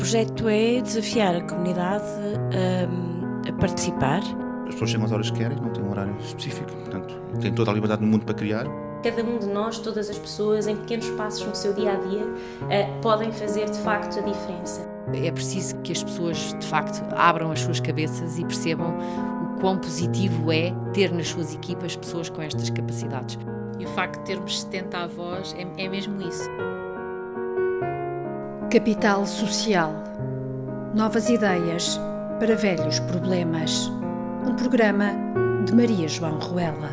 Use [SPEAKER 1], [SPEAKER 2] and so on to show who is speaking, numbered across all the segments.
[SPEAKER 1] projeto é desafiar a comunidade a, a participar.
[SPEAKER 2] As pessoas chegam às horas que querem, não têm um horário específico, portanto, têm toda a liberdade do mundo para criar.
[SPEAKER 3] Cada um de nós, todas as pessoas, em pequenos passos no seu dia a dia, uh, podem fazer de facto a diferença.
[SPEAKER 4] É preciso que as pessoas, de facto, abram as suas cabeças e percebam o quão positivo é ter nas suas equipas pessoas com estas capacidades.
[SPEAKER 5] E o facto de termos 70 avós é, é mesmo isso.
[SPEAKER 6] Capital Social. Novas ideias para velhos problemas. Um programa de Maria João Ruela.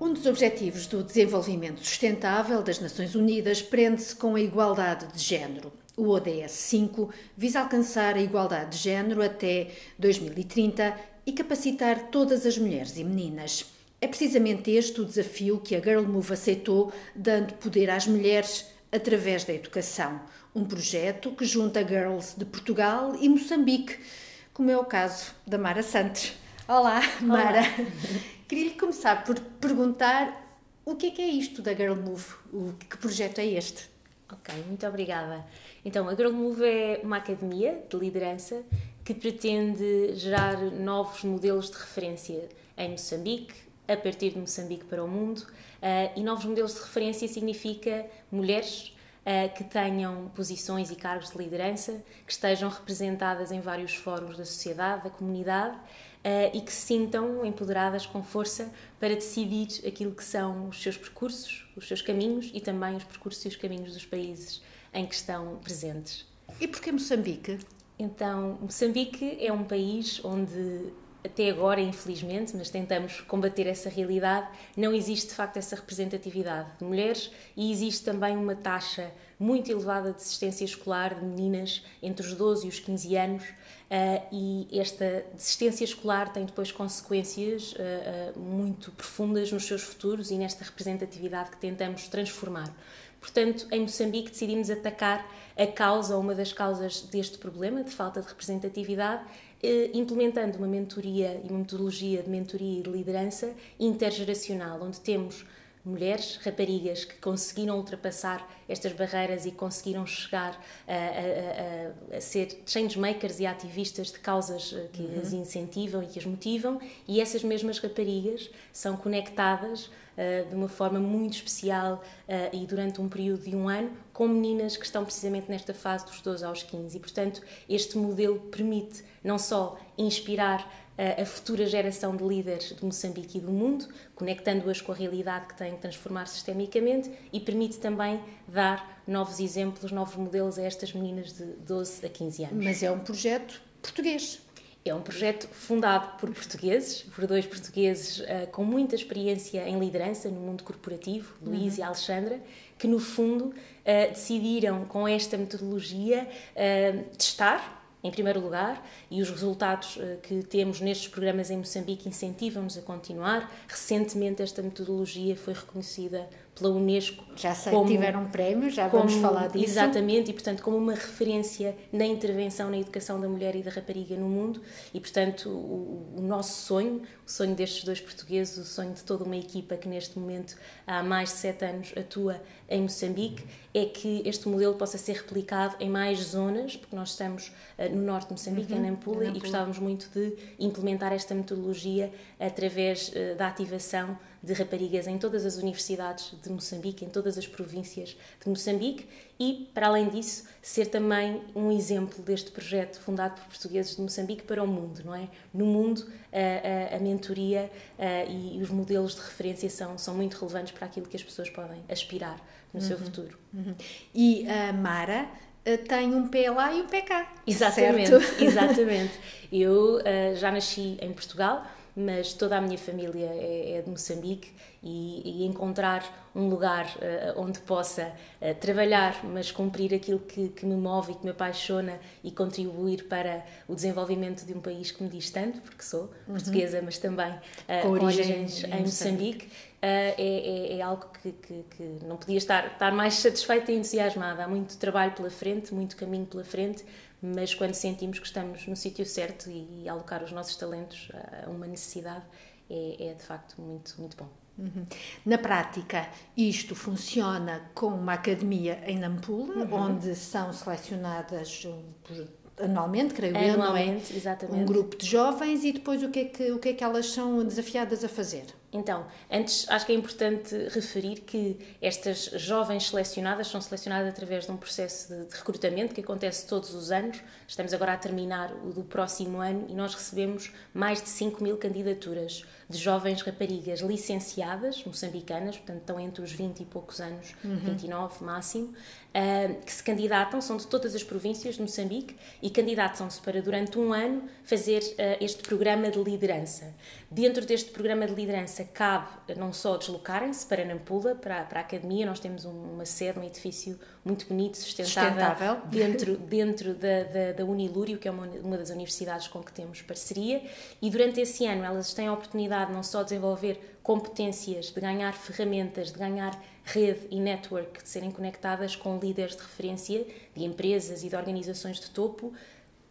[SPEAKER 6] Um dos objetivos do desenvolvimento sustentável das Nações Unidas prende-se com a igualdade de género. O ODS 5 visa alcançar a igualdade de género até 2030 e capacitar todas as mulheres e meninas. É precisamente este o desafio que a Girl Move aceitou, dando poder às mulheres através da educação. Um projeto que junta girls de Portugal e Moçambique, como é o caso da Mara Santos. Olá, Mara. Olá. Queria-lhe começar por perguntar o que é, que é isto da Girl Move? O, que projeto é este?
[SPEAKER 3] Ok, muito obrigada. Então, a Girl Move é uma academia de liderança que pretende gerar novos modelos de referência em Moçambique, a partir de Moçambique para o mundo. Uh, e novos modelos de referência significa mulheres uh, que tenham posições e cargos de liderança, que estejam representadas em vários fóruns da sociedade, da comunidade uh, e que se sintam empoderadas com força para decidir aquilo que são os seus percursos, os seus caminhos e também os percursos e os caminhos dos países em que estão presentes.
[SPEAKER 6] E porquê Moçambique?
[SPEAKER 3] Então, Moçambique é um país onde até agora, infelizmente, mas tentamos combater essa realidade, não existe de facto essa representatividade de mulheres e existe também uma taxa muito elevada de desistência escolar de meninas entre os 12 e os 15 anos, Uh, e esta desistência escolar tem depois consequências uh, uh, muito profundas nos seus futuros e nesta representatividade que tentamos transformar. Portanto, em Moçambique decidimos atacar a causa, uma das causas deste problema de falta de representatividade, implementando uma mentoria e uma metodologia de mentoria e de liderança intergeracional, onde temos mulheres, raparigas que conseguiram ultrapassar estas barreiras e conseguiram chegar a, a, a, a ser changemakers e ativistas de causas eh, que uhum. as incentivam e que as motivam, e essas mesmas raparigas são conectadas uh, de uma forma muito especial uh, e durante um período de um ano com meninas que estão precisamente nesta fase dos 12 aos 15. E, portanto, este modelo permite não só inspirar a futura geração de líderes de Moçambique e do mundo, conectando-as com a realidade que têm que transformar sistemicamente e permite também dar novos exemplos, novos modelos a estas meninas de 12 a 15 anos.
[SPEAKER 6] Mas é um projeto português.
[SPEAKER 3] É um projeto fundado por portugueses, por dois portugueses uh, com muita experiência em liderança no mundo corporativo, Luís uhum. e Alexandra, que no fundo uh, decidiram com esta metodologia uh, testar em primeiro lugar, e os resultados uh, que temos nestes programas em Moçambique incentivam-nos a continuar. Recentemente, esta metodologia foi reconhecida pela Unesco.
[SPEAKER 6] Já sei
[SPEAKER 3] como,
[SPEAKER 6] que tiveram prémios, já como, vamos falar disso.
[SPEAKER 3] Exatamente, e portanto, como uma referência na intervenção na educação da mulher e da rapariga no mundo, e portanto, o, o nosso sonho, o sonho destes dois portugueses, o sonho de toda uma equipa que neste momento há mais de sete anos atua em Moçambique, é que este modelo possa ser replicado em mais zonas, porque nós estamos uh, no norte de Moçambique, uhum, em Nampula, e gostávamos muito de implementar esta metodologia através uh, da ativação de raparigas em todas as universidades de Moçambique, em todas as províncias de Moçambique e, para além disso, ser também um exemplo deste projeto fundado por portugueses de Moçambique para o mundo, não é? No mundo, a, a, a mentoria a, e os modelos de referência são, são muito relevantes para aquilo que as pessoas podem aspirar no uhum. seu futuro.
[SPEAKER 6] Uhum. E a Mara eh, tem um pé lá e um pé cá.
[SPEAKER 3] Exatamente,
[SPEAKER 6] certo?
[SPEAKER 3] exatamente. Eu uh, já nasci em Portugal, mas toda a minha família é, é de Moçambique e, e, encontrar um lugar uh, onde possa uh, trabalhar, mas cumprir aquilo que, que, me move e que me apaixona e contribuir para o desenvolvimento de um país que me diz tanto, porque sou uhum. portuguesa, mas também uh, com, origens em Moçambique, é, é, é, algo que, que, que, não podia estar, estar mais satisfeita e entusiasmada. Há muito trabalho pela frente, muito caminho pela frente mas quando sentimos que estamos no sítio certo e, alocar os nossos talentos a uma necessidade, é, é de facto muito, muito bom.
[SPEAKER 6] Uhum. Na prática, isto funciona com uma academia em Nampula, uhum. onde são selecionadas por anualmente, creio eu, não é?
[SPEAKER 3] Exatamente.
[SPEAKER 6] Um grupo de jovens e depois o que, é que, o que é que elas são desafiadas a fazer?
[SPEAKER 3] Então, antes acho que é importante referir que estas jovens selecionadas são selecionadas através de um processo de, de, recrutamento que acontece todos os anos. Estamos agora a terminar o do próximo ano e nós recebemos mais de 5 mil candidaturas de jovens raparigas licenciadas, moçambicanas, portanto estão entre os 20 e poucos anos, uhum. 29 máximo, uh, que se candidatam, são de todas as províncias de Moçambique e candidatam-se para durante um ano fazer uh, este programa de liderança. Dentro deste programa de liderança cabe não só deslocarem-se para Nampula, para, para a academia, nós temos uma sede, um edifício muito bonito, sustentável, sustentável. dentro, dentro da, da, da, Unilúrio, que é uma, uma das universidades com que temos parceria, e durante esse ano elas têm a oportunidade não só de desenvolver competências, de ganhar ferramentas, de ganhar rede e network, de serem conectadas com líderes de referência de empresas e de organizações de topo,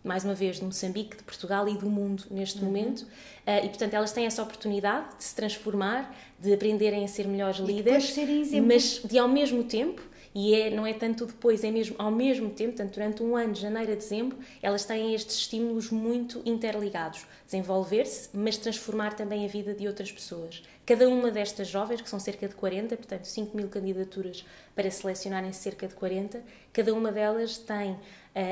[SPEAKER 3] mais uma vez, de Moçambique, de Portugal e do mundo neste uhum. momento. Uh, e, portanto, elas têm essa oportunidade de se transformar, de aprenderem a ser melhores e líderes, mas de ao mesmo tempo e é, não é tanto depois, é mesmo ao mesmo tempo, tanto durante um ano, de janeiro a dezembro, elas têm estes estímulos muito interligados. Desenvolver-se, mas transformar também a vida de outras pessoas. Cada uma destas jovens, que são cerca de 40, portanto 5 mil candidaturas para selecionarem cerca de 40, cada uma delas tem uh,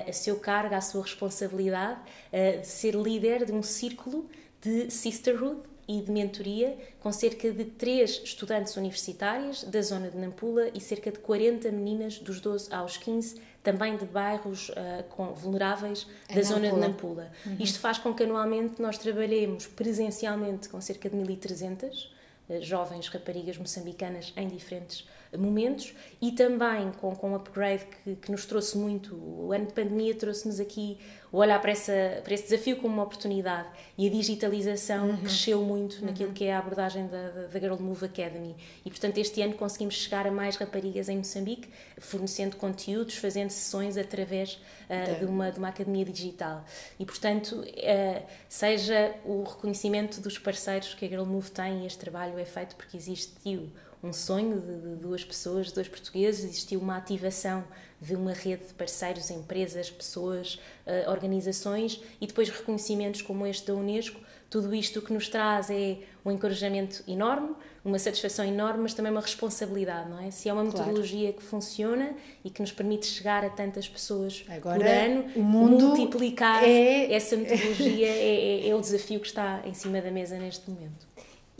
[SPEAKER 3] a seu cargo, a sua responsabilidade uh, de ser líder de um círculo de sisterhood, e de mentoria com cerca de 3 estudantes universitárias da zona de Nampula e cerca de 40 meninas dos 12 aos 15, também de bairros uh, com, vulneráveis da é zona Nampula. de Nampula. Uhum. Isto faz com que anualmente nós trabalhemos presencialmente com cerca de 1.300 uh, jovens raparigas moçambicanas em diferentes momentos e também com, com um upgrade que, que nos trouxe muito. O ano de pandemia trouxe-nos aqui o olhar para, essa, para esse desafio como uma oportunidade e a digitalização uhum. cresceu muito uhum. naquilo que é a abordagem da, da Girl Move Academy. E, portanto, este ano conseguimos chegar a mais raparigas em Moçambique, fornecendo conteúdos, fazendo sessões através uh, de, uma, de uma academia digital. E, portanto, uh, seja o reconhecimento dos parceiros que a Girl Move tem, este trabalho é feito porque existiu um sonho de, duas pessoas, de dois portugueses, existiu uma ativação de uma rede de parceiros, empresas, pessoas, uh, organizações e depois reconhecimentos como este da Unesco. Tudo isto o que nos traz é um encorajamento enorme, uma satisfação enorme, mas também uma responsabilidade, não é? Se é uma metodologia claro. que funciona e que nos permite chegar a tantas pessoas Agora, por ano, o mundo multiplicar é... essa metodologia é, é, é o desafio que está em cima da mesa neste momento.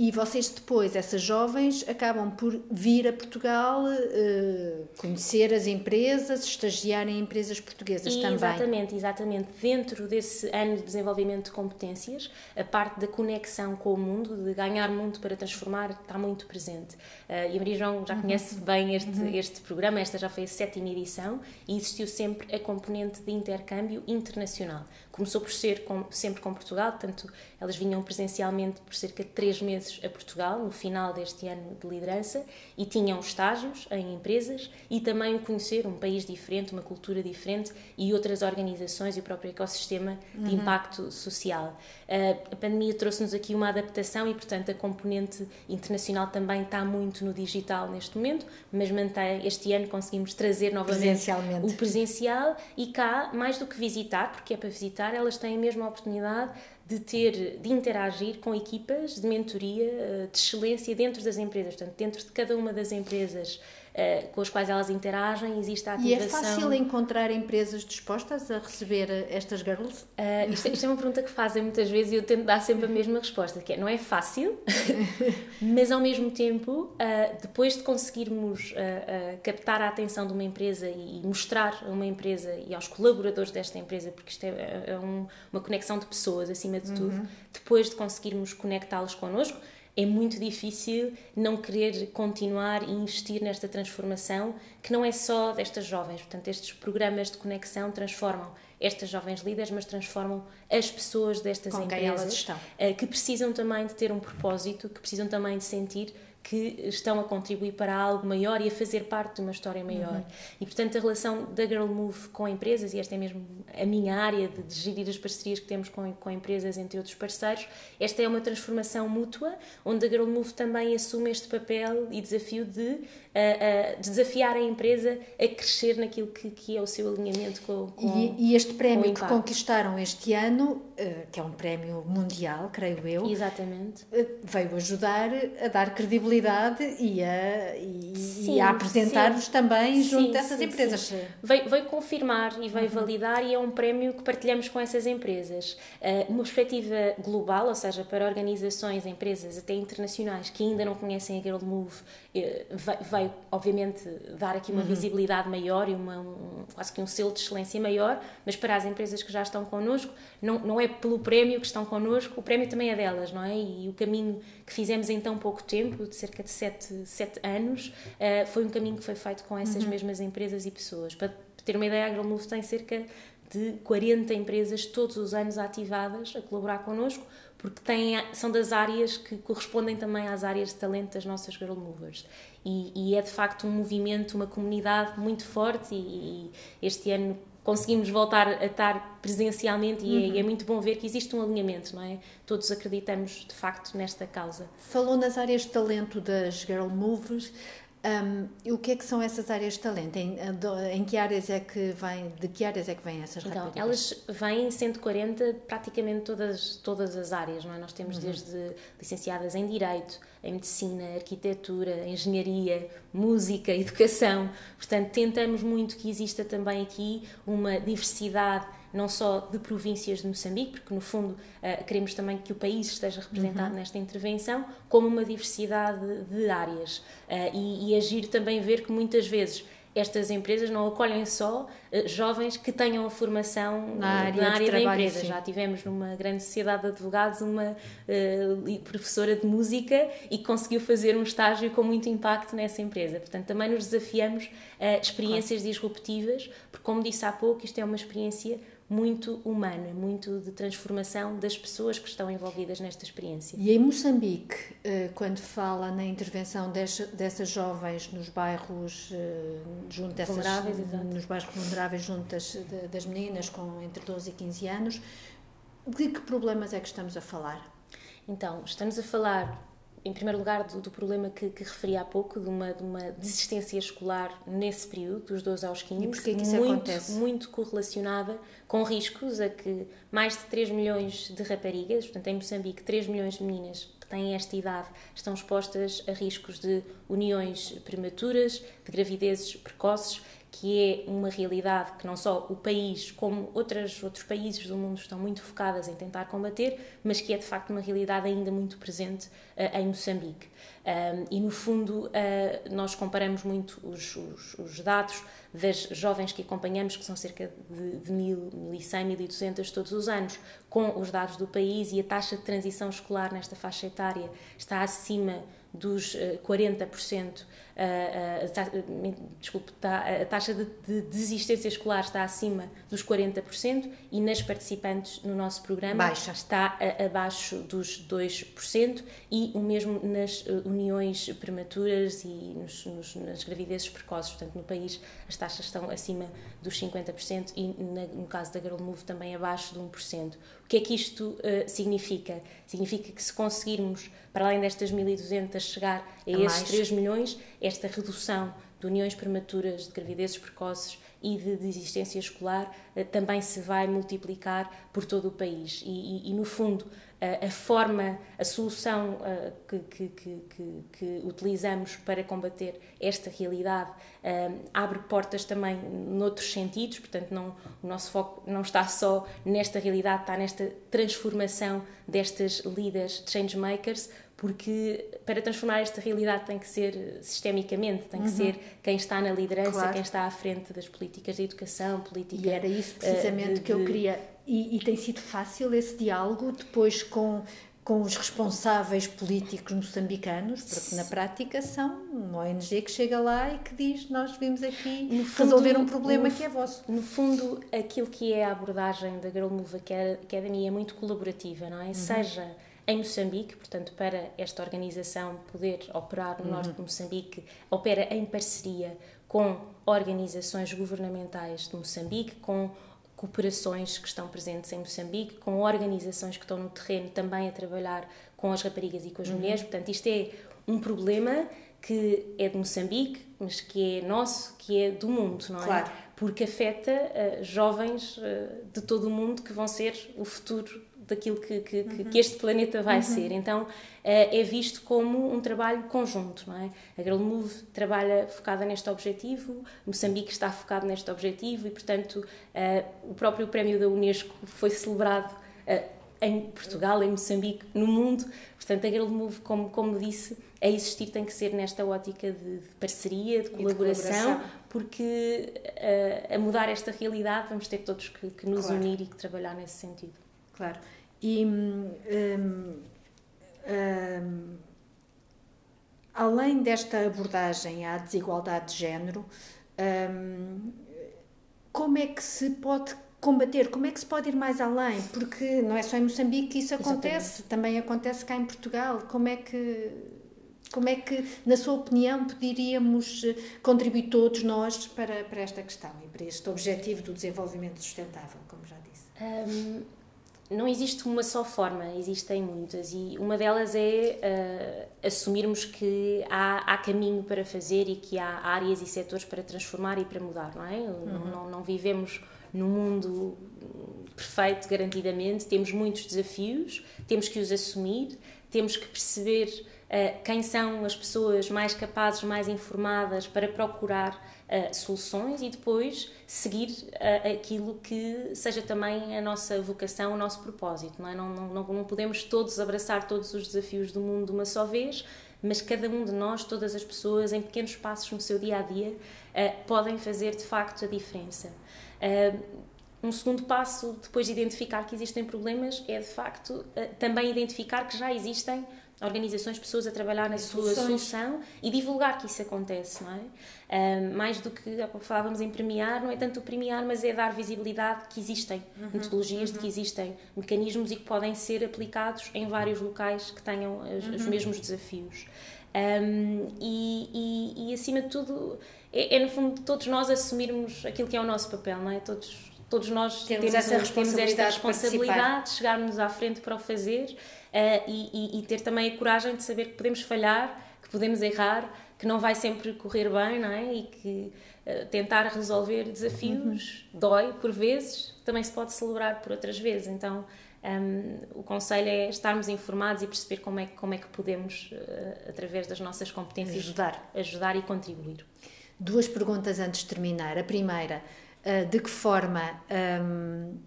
[SPEAKER 6] E vocês depois, essas jovens, acabam por vir a Portugal, uh, conhecer as empresas, estagiar em empresas portuguesas
[SPEAKER 3] e,
[SPEAKER 6] também.
[SPEAKER 3] Exatamente, exatamente. Dentro desse ano de desenvolvimento de competências, a parte da conexão com o mundo, de ganhar mundo para transformar, está muito presente. Uh, e a Maria João já uhum. conhece bem este, uhum. este programa, esta já foi a sétima edição, e existiu sempre a componente de intercâmbio internacional. Começou por ser com, sempre com Portugal, portanto, elas vinham presencialmente por cerca de três meses a Portugal, no final deste ano de liderança, e tinham estágios em empresas e também conhecer um país diferente, uma cultura diferente e outras organizações e o próprio ecossistema de uhum. impacto social. Uh, a pandemia trouxe-nos aqui uma adaptação e, portanto, a componente internacional também está muito no digital neste momento, mas mantém, este ano conseguimos trazer novamente o presencial e cá, mais do que visitar, porque é para visitar elas têm a mesma oportunidade de ter, de interagir com equipas de mentoria eh, de excelência dentro das empresas. Portanto, dentro de cada uma das empresas uh, com as quais elas interagem, existe a ativação.
[SPEAKER 6] E é fácil encontrar empresas dispostas a receber estas girls?
[SPEAKER 3] Uh, isto, isto, é uma pergunta que fazem muitas vezes e eu tento dar sempre a mesma resposta, que é, não é fácil, mas ao mesmo tempo, uh, depois de conseguirmos captar a atenção de uma empresa e mostrar a uma empresa e aos colaboradores desta empresa, porque isto é, é um, uma conexão de pessoas acima de tudo, uhum. depois de conseguirmos conectá-los connosco, é muito difícil não querer continuar e investir nesta transformação que não é só destas jovens. Portanto, estes programas de conexão transformam estas jovens líderes, mas transformam as pessoas destas
[SPEAKER 6] Com
[SPEAKER 3] empresas
[SPEAKER 6] eh,
[SPEAKER 3] que precisam também de ter um propósito, que precisam também de sentir que estão a contribuir para algo maior e a fazer parte de uma história maior. Uhum. E, portanto, a relação da Girl Move com empresas, e esta é mesmo a minha área de, de gerir as parcerias que temos com, com empresas, entre outros parceiros, esta é uma transformação mútua, onde a Girl Move também assume este papel e desafio de a, a desafiar a empresa a crescer naquilo que, que é o seu alinhamento com, com
[SPEAKER 6] e, e este prémio que conquistaram este ano, eh, que é um prémio mundial, creio eu,
[SPEAKER 3] Exatamente.
[SPEAKER 6] Eh, veio ajudar a dar credibilidade e a, e, sim, e a apresentar-vos também junto sim, dessas sim, empresas.
[SPEAKER 3] Veio, veio, confirmar e veio uhum. validar e é um prémio que partilhamos com essas empresas. Uh, uma perspectiva global, ou seja, para organizações, empresas até internacionais que ainda não conhecem a Girl Move, uh, veio obviamente dar aqui uma uhum. visibilidade maior e uma, um, quase que um selo de excelência maior, mas para as empresas que já estão connosco, não, não é pelo prémio que estão connosco, o prémio também é delas, não é? E o caminho que fizemos em tão pouco tempo, de cerca de sete, sete anos, uh, foi um caminho que foi feito com essas uhum. mesmas empresas e pessoas. Para ter uma ideia, a AgroMove tem cerca de 40 empresas todos os anos ativadas a colaborar connosco, porque têm, são das áreas que correspondem também às áreas de talento das nossas Girl Movers. E, e é de facto um movimento, uma comunidade muito forte, e, e este ano conseguimos voltar a estar presencialmente e, uhum. é, e, é, muito bom ver que existe um alinhamento, não é? Todos acreditamos de facto nesta causa.
[SPEAKER 6] Falou nas áreas de talento das Girl Movers. Um, e o que é que são essas áreas de talento? Em, em, que áreas é que vem, de que áreas é que vêm essas
[SPEAKER 3] então,
[SPEAKER 6] raparigas?
[SPEAKER 3] Elas vêm em 140 praticamente todas, todas as áreas, não é? Nós temos uhum. desde licenciadas em Direito, em Medicina, Arquitetura, Engenharia, Música, Educação. Portanto, tentamos muito que exista também aqui uma diversidade não só de províncias de Moçambique, porque no fundo uh, queremos também que o país esteja representado uhum. nesta intervenção, como uma diversidade de áreas. Uh, e, e agir também ver que muitas vezes estas empresas não acolhem só jovens que tenham a formação na área, na área da empresa. Sim. Já tivemos numa grande sociedade de advogados uma uh, professora de música e conseguiu fazer um estágio com muito impacto nessa empresa. Portanto, também nos desafiamos a experiências claro. disruptivas, porque, como disse há pouco, isto é uma experiência muito humana, muito de transformação das pessoas que estão envolvidas nesta experiência.
[SPEAKER 6] E em Moçambique, eh, quando fala na intervenção dessas jovens nos bairros eh, junto dessas, vulneráveis, nos bairros vulneráveis junto das, das meninas com entre 12 e 15 anos, de que problemas é que estamos a falar?
[SPEAKER 3] Então, estamos a falar em primeiro lugar, do, do problema que, que, referi há pouco, de uma, de uma desistência escolar nesse período, dos 12 aos 15,
[SPEAKER 6] e porquê que isso
[SPEAKER 3] muito,
[SPEAKER 6] acontece?
[SPEAKER 3] muito correlacionada com riscos a que mais de 3 milhões de raparigas, portanto em Moçambique 3 milhões de meninas que têm esta idade estão expostas a riscos de uniões prematuras, de gravidezes precoces que é uma realidade que não só o país, como outras, outros países do mundo estão muito focadas em tentar combater, mas que é de facto uma realidade ainda muito presente uh, em Moçambique. Um, e no fundo, uh, nós comparamos muito os, os, os, dados das jovens que acompanhamos, que são cerca de, de 1.000, 1.100, 1.200 todos os anos, com os dados do país e a taxa de transição escolar nesta faixa etária está acima dos 40%, a, desculpe, a taxa de, de, desistência escolar está acima dos 40% e nas participantes no nosso programa
[SPEAKER 6] Baixa.
[SPEAKER 3] está abaixo dos 2% e o mesmo nas uh, uniões prematuras e nos, nos, nas gravidezes precoces. Portanto, no país as taxas estão acima dos 50% e no caso da Girl Move também abaixo de 1%. O que é que isto uh, significa? Significa que se conseguirmos, para além destas 1.200, chegar a, a esses mais. 3 milhões, esta redução de uniões prematuras, de gravidezes precoces e de desistência escolar uh, também se vai multiplicar por todo o país. E, e, e no fundo, uh, a forma, a solução uh, que, que, que, que, utilizamos para combater esta realidade abre portas também noutros sentidos, portanto, não, o nosso foco não está só nesta realidade, está nesta transformação destas líderes changemakers, porque para transformar esta realidade tem que ser sistemicamente, tem que uhum. ser quem está na liderança, claro. quem está à frente das políticas de educação, política.
[SPEAKER 6] E era isso precisamente uh, de, que eu queria. E, e, tem sido fácil esse diálogo depois com com os responsáveis políticos moçambicanos, porque na prática são uma ONG que chega lá e que diz nós vimos aqui fundo, resolver um problema no, que é vosso.
[SPEAKER 3] No fundo, aquilo que é a abordagem da Girl Move Academy é muito colaborativa, não é? Uhum. Seja em Moçambique, portanto, para esta organização poder operar no norte de Moçambique, opera em parceria com organizações governamentais de Moçambique, com cooperações que estão presentes em Moçambique, com organizações que estão no terreno também a trabalhar com as raparigas e com as mulheres. Portanto, isto é um problema que é de Moçambique, mas que é nosso, que é do mundo, não é?
[SPEAKER 6] Claro.
[SPEAKER 3] Porque afeta uh, jovens uh, de todo o mundo que vão ser o futuro daquilo que, que, que, que este planeta vai ser. Então, uh, é visto como um trabalho conjunto, não é? A Girl Move trabalha focada neste objetivo, Moçambique está focado neste objetivo e, portanto, o próprio prémio da Unesco foi celebrado em Portugal, em Moçambique, no mundo. Portanto, a Girl Move, como, como disse, a existir tem que ser nesta ótica de, de parceria, de colaboração, de colaboração. porque uh, a mudar esta realidade vamos ter todos que, que nos claro. unir e que trabalhar nesse sentido.
[SPEAKER 6] Claro. E um, um, além desta abordagem à desigualdade de género, um, como é que se pode combater? Como é que se pode ir mais além? Porque não é só em Moçambique que isso acontece, Exatamente. também acontece cá em Portugal. Como é que como é que, na sua opinião, poderíamos eh, contribuir todos nós para, para esta questão e para este objetivo do desenvolvimento sustentável, como já disse?
[SPEAKER 3] Um, não existe uma só forma, existem muitas e uma delas é uh, assumirmos que há, há, caminho para fazer e que há áreas e setores para transformar e para mudar, não é? Uhum. Não, não, não vivemos num mundo perfeito, garantidamente, temos muitos desafios, temos que os assumir, temos que perceber uh, quem são as pessoas mais capazes, mais informadas para procurar uh, soluções e depois seguir uh, aquilo que seja também a nossa vocação, o nosso propósito. Não, é? não, não, não podemos todos abraçar todos os desafios do mundo de uma só vez, mas cada um de nós, todas as pessoas, em pequenos passos no seu dia a dia, podem fazer de facto a diferença. Um segundo passo, depois de identificar que existem problemas, é de facto também identificar que já existem organizações, pessoas a trabalhar na sua solução e divulgar que isso acontece, não é? Um, mais do que falávamos em premiar, não é tanto premiar, mas é dar visibilidade que existem uhum, metodologias, uhum. de que existem mecanismos e que podem ser aplicados em vários locais que tenham as, uhum. os mesmos desafios. Um, e, e, e, acima de tudo, é, é, no fundo todos nós assumirmos aquilo que é o nosso papel, não é? Todos, todos nós
[SPEAKER 6] temos, temos essa responsabilidade, temos esta
[SPEAKER 3] responsabilidade de chegarmos à frente para o fazer uh, e, e, ter também a coragem de saber que podemos falhar, que podemos errar, que não vai sempre correr bem, não é? E que uh, tentar resolver desafios uhum. dói por vezes, também se pode celebrar por outras vezes. Então, um, o conselho é estarmos informados e perceber como é, como é que podemos, uh, através das nossas competências,
[SPEAKER 6] ajudar.
[SPEAKER 3] ajudar e contribuir.
[SPEAKER 6] Duas perguntas antes de terminar. A primeira, uh, de que forma um,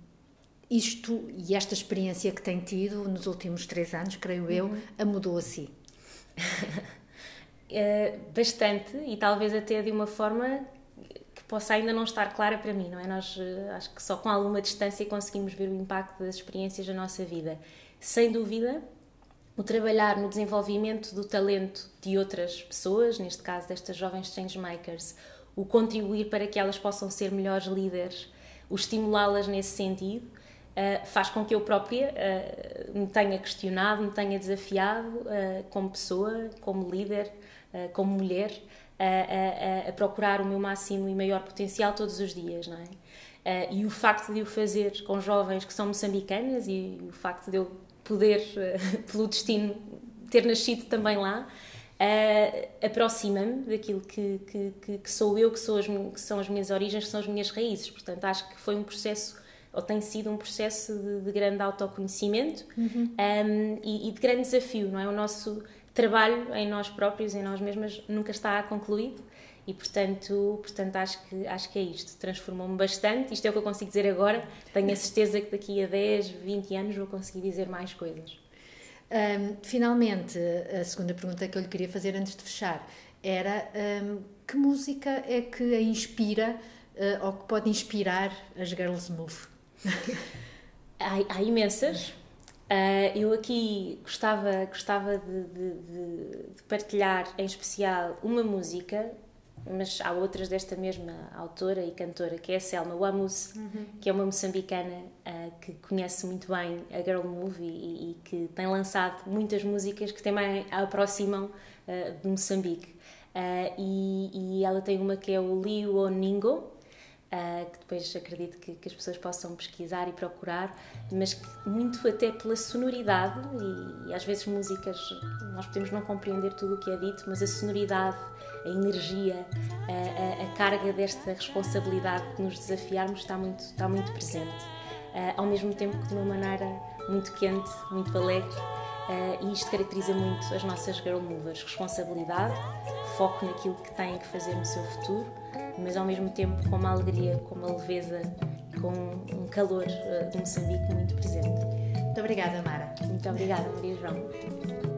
[SPEAKER 6] isto e esta experiência que tem tido nos últimos três anos, creio eu, uhum. a mudou a si?
[SPEAKER 3] uh, bastante e talvez até de uma forma possa ainda não estar clara para mim, não é? Nós eh, acho que só com alguma distância conseguimos ver o impacto das experiências da nossa vida. Sem dúvida, o trabalhar no desenvolvimento do talento de outras pessoas, neste caso destas jovens changemakers, o contribuir para que elas possam ser melhores líderes, o estimulá-las nesse sentido, uh, faz com que eu própria uh, me tenha questionado, me tenha desafiado uh, como pessoa, como líder, como mulher, a, a, procurar o meu máximo e maior potencial todos os dias, não é? E o facto de o fazer com jovens que são moçambicanas e o facto de eu poder, pelo destino, ter nascido também lá, uh, aproxima-me daquilo que, que, que, sou eu, que, sou as, que são as minhas origens, que são as minhas raízes. Portanto, acho que foi um processo, ou tem sido um processo de, de grande autoconhecimento uhum. um, e, e, de grande desafio, não é? O nosso trabalho em nós próprios, em nós mesmas, nunca está concluído e portanto, portanto acho que acho que é isto, transformou-me bastante, isto é o que eu consigo dizer agora, tenho a certeza que daqui a 10, 20 anos vou conseguir dizer mais coisas.
[SPEAKER 6] Um, finalmente, a segunda pergunta que eu lhe queria fazer antes de fechar era um, que música é que a inspira uh, ou que pode inspirar as Girls Move?
[SPEAKER 3] há, há imensas, Uh, eu aqui gostava, gostava de, de, de, partilhar em especial uma música mas há outras desta mesma autora e cantora, que é a Selma Wamus, uhum. que é uma moçambicana uh, que conhece muito bem a Girl Move e, e, que tem lançado muitas músicas que também a aproximam uh, de Moçambique. Uh, e, e, ela tem uma que é o Liu Oningo, uh, que depois acredito que, que, as pessoas possam pesquisar e procurar, mas que muito até pela sonoridade, e, e, às vezes músicas nós podemos não compreender tudo o que é dito, mas a sonoridade, a energia, a, a, a carga desta responsabilidade de nos desafiarmos está muito, está muito presente. Uh, ao mesmo tempo que de uma maneira muito quente, muito alegre, uh, e isto caracteriza muito as nossas girl movers: responsabilidade, foco naquilo que têm que fazer no seu futuro mas ao mesmo tempo com uma alegria, com uma leveza, com um calor uh, de Moçambique muito presente.
[SPEAKER 6] Muito obrigada, Mara.
[SPEAKER 3] Muito obrigada, Maria João.